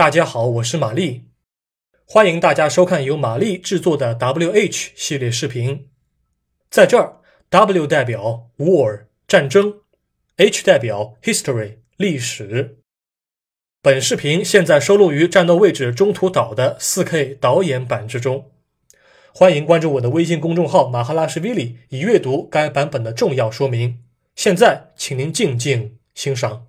大家好，我是玛丽，欢迎大家收看由玛丽制作的 WH 系列视频。在这儿，W 代表 War 战争，H 代表 History 历史。本视频现在收录于《战斗位置：中途岛》的 4K 导演版之中。欢迎关注我的微信公众号“马哈拉什 v 里”，以阅读该版本的重要说明。现在，请您静静欣赏。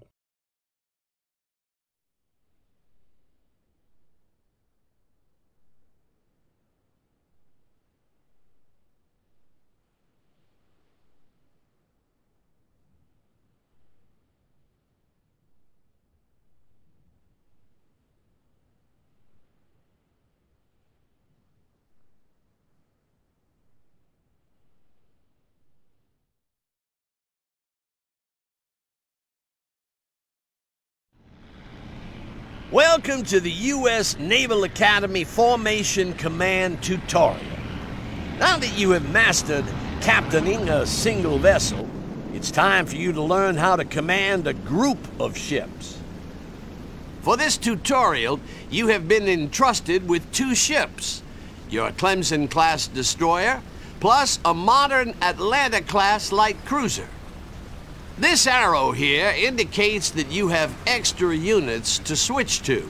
Welcome to the U.S. Naval Academy Formation Command Tutorial. Now that you have mastered captaining a single vessel, it's time for you to learn how to command a group of ships. For this tutorial, you have been entrusted with two ships, your Clemson-class destroyer, plus a modern Atlanta-class light cruiser. This arrow here indicates that you have extra units to switch to.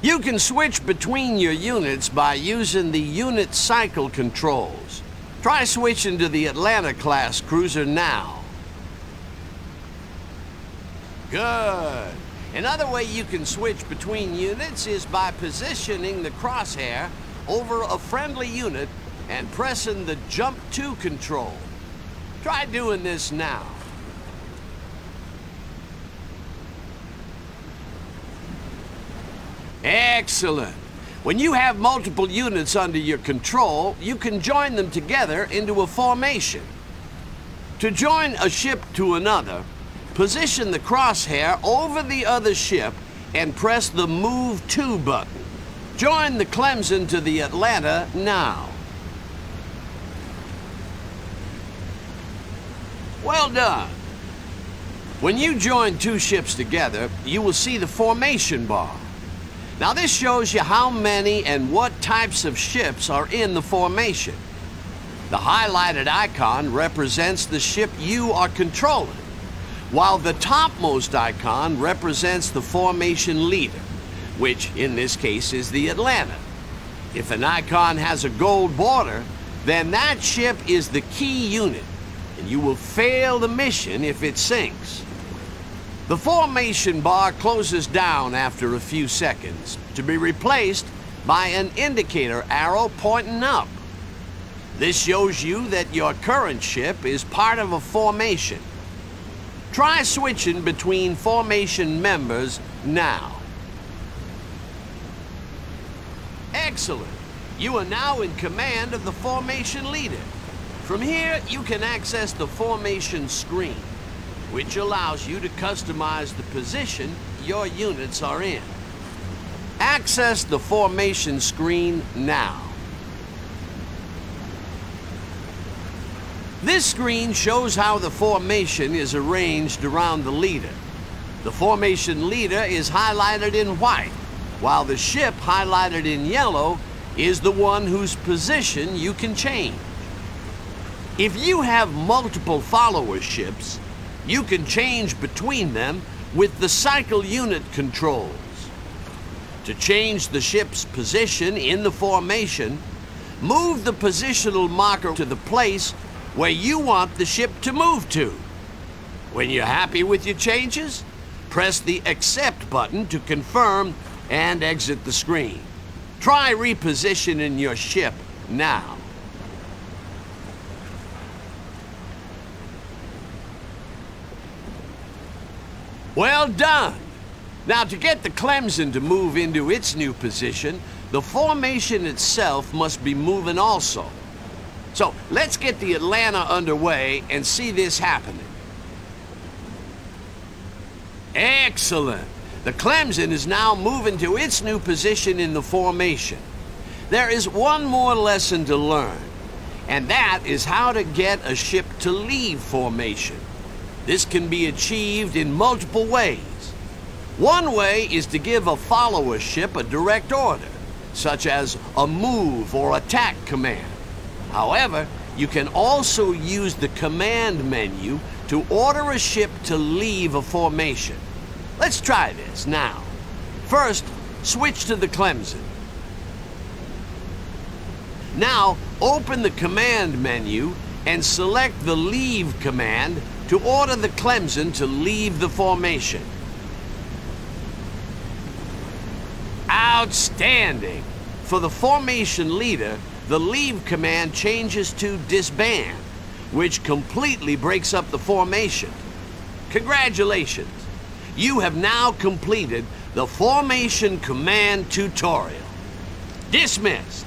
You can switch between your units by using the unit cycle controls. Try switching to the Atlanta-class cruiser now. Good. Another way you can switch between units is by positioning the crosshair over a friendly unit and pressing the Jump to control. Try doing this now. Excellent. When you have multiple units under your control, you can join them together into a formation. To join a ship to another, position the crosshair over the other ship and press the Move To button. Join the Clemson to the Atlanta now. Well done. When you join two ships together, you will see the formation bar. Now this shows you how many and what types of ships are in the formation. The highlighted icon represents the ship you are controlling, while the topmost icon represents the formation leader, which in this case is the Atlanta. If an icon has a gold border, then that ship is the key unit, and you will fail the mission if it sinks. The formation bar closes down after a few seconds to be replaced by an indicator arrow pointing up. This shows you that your current ship is part of a formation. Try switching between formation members now. Excellent. You are now in command of the formation leader. From here, you can access the formation screen which allows you to customize the position your units are in. Access the formation screen now. This screen shows how the formation is arranged around the leader. The formation leader is highlighted in white, while the ship highlighted in yellow is the one whose position you can change. If you have multiple follower ships, you can change between them with the cycle unit controls. To change the ship's position in the formation, move the positional marker to the place where you want the ship to move to. When you're happy with your changes, press the Accept button to confirm and exit the screen. Try repositioning your ship now. Well done! Now, to get the Clemson to move into its new position, the formation itself must be moving also. So, let's get the Atlanta underway and see this happening. Excellent! The Clemson is now moving to its new position in the formation. There is one more lesson to learn, and that is how to get a ship to leave formation. This can be achieved in multiple ways. One way is to give a followership a direct order, such as a move or attack command. However, you can also use the command menu to order a ship to leave a formation. Let's try this now. First, switch to the Clemson. Now, open the command menu and select the leave command to order the Clemson to leave the formation. Outstanding! For the formation leader, the leave command changes to disband, which completely breaks up the formation. Congratulations! You have now completed the formation command tutorial. Dismissed!